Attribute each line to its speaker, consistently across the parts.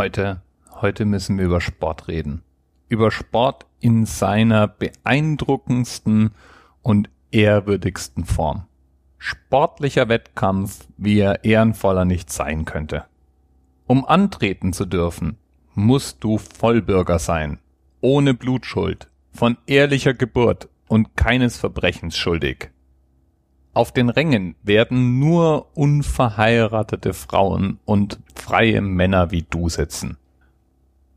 Speaker 1: Heute, heute müssen wir über Sport reden. Über Sport in seiner beeindruckendsten und ehrwürdigsten Form. Sportlicher Wettkampf, wie er ehrenvoller nicht sein könnte. Um antreten zu dürfen, musst du Vollbürger sein, ohne Blutschuld, von ehrlicher Geburt und keines Verbrechens schuldig. Auf den Rängen werden nur unverheiratete Frauen und freie Männer wie du sitzen.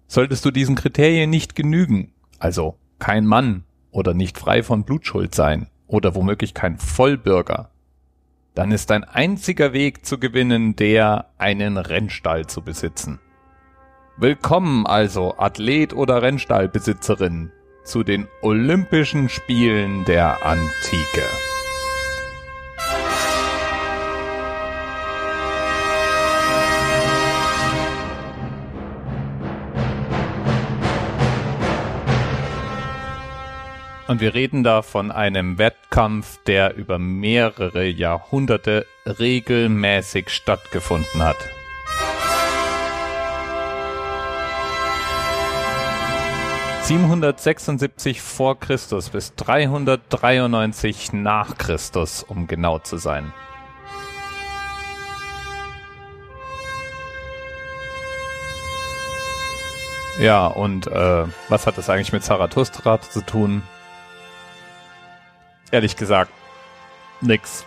Speaker 1: Solltest du diesen Kriterien nicht genügen, also kein Mann oder nicht frei von Blutschuld sein oder womöglich kein Vollbürger, dann ist dein einziger Weg zu gewinnen der, einen Rennstall zu besitzen. Willkommen also, Athlet oder Rennstallbesitzerin, zu den Olympischen Spielen der Antike. Und wir reden da von einem Wettkampf, der über mehrere Jahrhunderte regelmäßig stattgefunden hat. ...776 vor Christus bis 393 nach Christus, um genau zu sein. Ja, und äh, was hat das eigentlich mit Zarathustra zu tun? Ehrlich gesagt nix.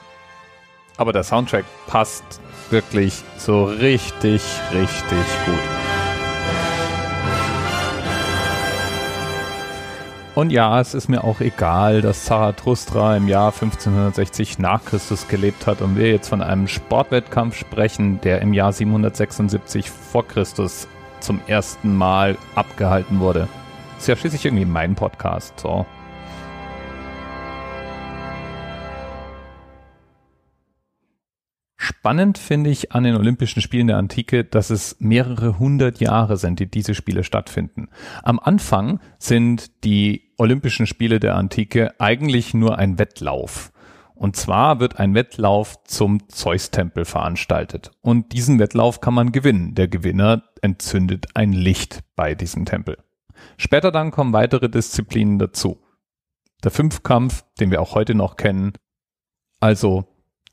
Speaker 1: Aber der Soundtrack passt wirklich so richtig, richtig gut. Und ja, es ist mir auch egal, dass Zarathustra im Jahr 1560 nach Christus gelebt hat und wir jetzt von einem Sportwettkampf sprechen, der im Jahr 776 vor Christus zum ersten Mal abgehalten wurde. Ist ja schließlich irgendwie mein Podcast, so. Spannend finde ich an den Olympischen Spielen der Antike, dass es mehrere hundert Jahre sind, die diese Spiele stattfinden. Am Anfang sind die Olympischen Spiele der Antike eigentlich nur ein Wettlauf. Und zwar wird ein Wettlauf zum Zeus-Tempel veranstaltet. Und diesen Wettlauf kann man gewinnen. Der Gewinner entzündet ein Licht bei diesem Tempel. Später dann kommen weitere Disziplinen dazu. Der Fünfkampf, den wir auch heute noch kennen, also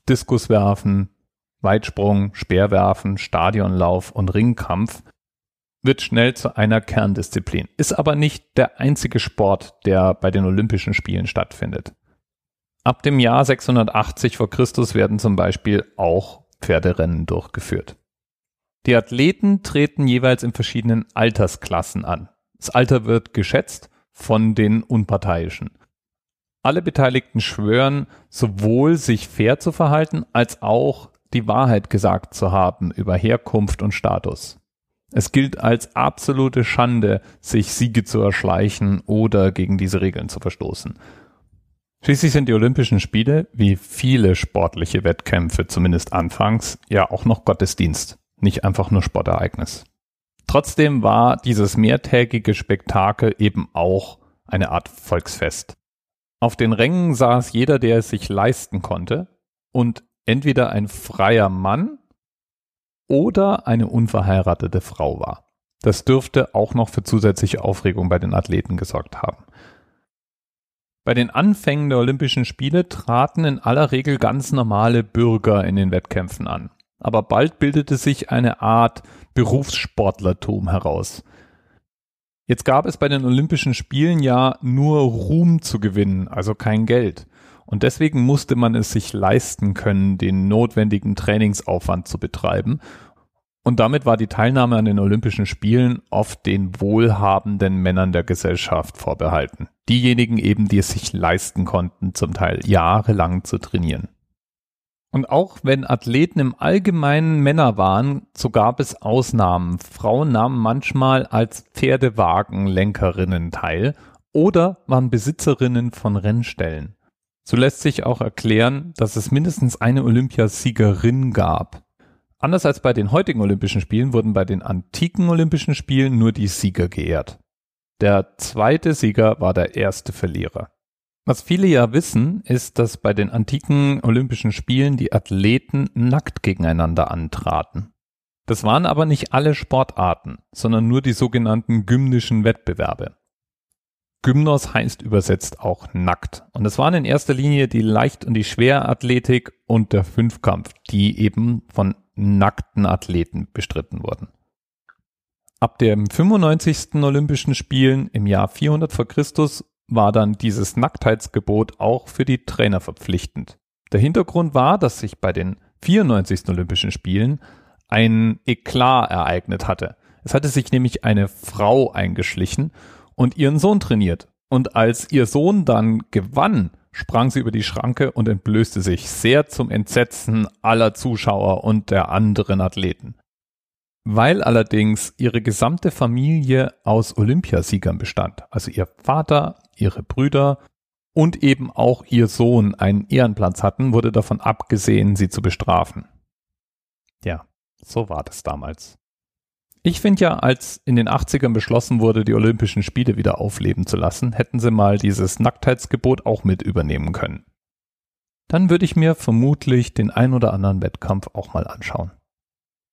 Speaker 1: Diskuswerfen, Weitsprung, Speerwerfen, Stadionlauf und Ringkampf wird schnell zu einer Kerndisziplin, ist aber nicht der einzige Sport, der bei den Olympischen Spielen stattfindet. Ab dem Jahr 680 vor Christus werden zum Beispiel auch Pferderennen durchgeführt. Die Athleten treten jeweils in verschiedenen Altersklassen an. Das Alter wird geschätzt von den Unparteiischen. Alle Beteiligten schwören, sowohl sich fair zu verhalten, als auch die Wahrheit gesagt zu haben über Herkunft und Status. Es gilt als absolute Schande, sich Siege zu erschleichen oder gegen diese Regeln zu verstoßen. Schließlich sind die Olympischen Spiele, wie viele sportliche Wettkämpfe zumindest anfangs, ja auch noch Gottesdienst, nicht einfach nur Sportereignis. Trotzdem war dieses mehrtägige Spektakel eben auch eine Art Volksfest. Auf den Rängen saß jeder, der es sich leisten konnte, und entweder ein freier Mann oder eine unverheiratete Frau war. Das dürfte auch noch für zusätzliche Aufregung bei den Athleten gesorgt haben. Bei den Anfängen der Olympischen Spiele traten in aller Regel ganz normale Bürger in den Wettkämpfen an. Aber bald bildete sich eine Art Berufssportlertum heraus. Jetzt gab es bei den Olympischen Spielen ja nur Ruhm zu gewinnen, also kein Geld. Und deswegen musste man es sich leisten können, den notwendigen Trainingsaufwand zu betreiben. Und damit war die Teilnahme an den Olympischen Spielen oft den wohlhabenden Männern der Gesellschaft vorbehalten. Diejenigen eben, die es sich leisten konnten, zum Teil jahrelang zu trainieren. Und auch wenn Athleten im Allgemeinen Männer waren, so gab es Ausnahmen. Frauen nahmen manchmal als Pferdewagenlenkerinnen teil oder waren Besitzerinnen von Rennstellen. So lässt sich auch erklären, dass es mindestens eine Olympiasiegerin gab. Anders als bei den heutigen Olympischen Spielen wurden bei den antiken Olympischen Spielen nur die Sieger geehrt. Der zweite Sieger war der erste Verlierer. Was viele ja wissen, ist, dass bei den antiken Olympischen Spielen die Athleten nackt gegeneinander antraten. Das waren aber nicht alle Sportarten, sondern nur die sogenannten gymnischen Wettbewerbe. Gymnos heißt übersetzt auch nackt. Und es waren in erster Linie die Leicht- und die Schwerathletik und der Fünfkampf, die eben von nackten Athleten bestritten wurden. Ab dem 95. Olympischen Spielen im Jahr 400 vor Christus war dann dieses Nacktheitsgebot auch für die Trainer verpflichtend. Der Hintergrund war, dass sich bei den 94. Olympischen Spielen ein Eklat ereignet hatte. Es hatte sich nämlich eine Frau eingeschlichen und ihren Sohn trainiert. Und als ihr Sohn dann gewann, sprang sie über die Schranke und entblößte sich sehr zum Entsetzen aller Zuschauer und der anderen Athleten. Weil allerdings ihre gesamte Familie aus Olympiasiegern bestand, also ihr Vater, ihre Brüder und eben auch ihr Sohn einen Ehrenplatz hatten, wurde davon abgesehen, sie zu bestrafen. Ja, so war das damals. Ich finde ja, als in den 80ern beschlossen wurde, die Olympischen Spiele wieder aufleben zu lassen, hätten sie mal dieses Nacktheitsgebot auch mit übernehmen können. Dann würde ich mir vermutlich den ein oder anderen Wettkampf auch mal anschauen.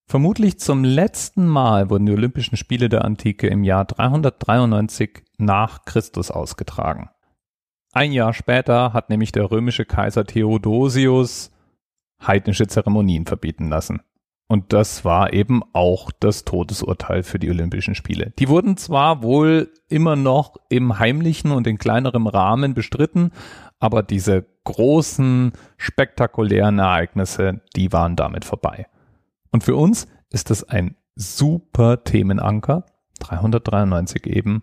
Speaker 1: Vermutlich zum letzten Mal wurden die Olympischen Spiele der Antike im Jahr 393 nach Christus ausgetragen. Ein Jahr später hat nämlich der römische Kaiser Theodosius heidnische Zeremonien verbieten lassen. Und das war eben auch das Todesurteil für die Olympischen Spiele. Die wurden zwar wohl immer noch im heimlichen und in kleinerem Rahmen bestritten, aber diese großen, spektakulären Ereignisse, die waren damit vorbei. Und für uns ist das ein super Themenanker, 393 eben.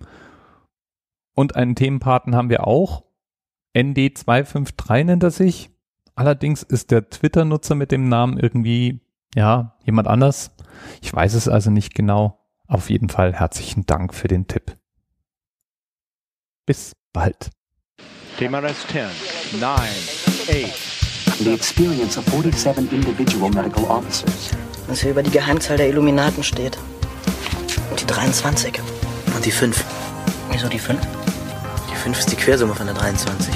Speaker 1: Und einen Themenpaten haben wir auch. ND253 nennt er sich. Allerdings ist der Twitter-Nutzer mit dem Namen irgendwie ja, jemand anders. Ich weiß es also nicht genau. Auf jeden Fall herzlichen Dank für den Tipp. Bis bald.
Speaker 2: TMRS 10, 9, 8.
Speaker 3: The experience of 47 individual medical officers.
Speaker 4: Was hier über die Geheimzahl der Illuminaten steht. Und die 23.
Speaker 5: Und die 5.
Speaker 4: Wieso die 5?
Speaker 5: Die 5 ist die Quersumme von der 23.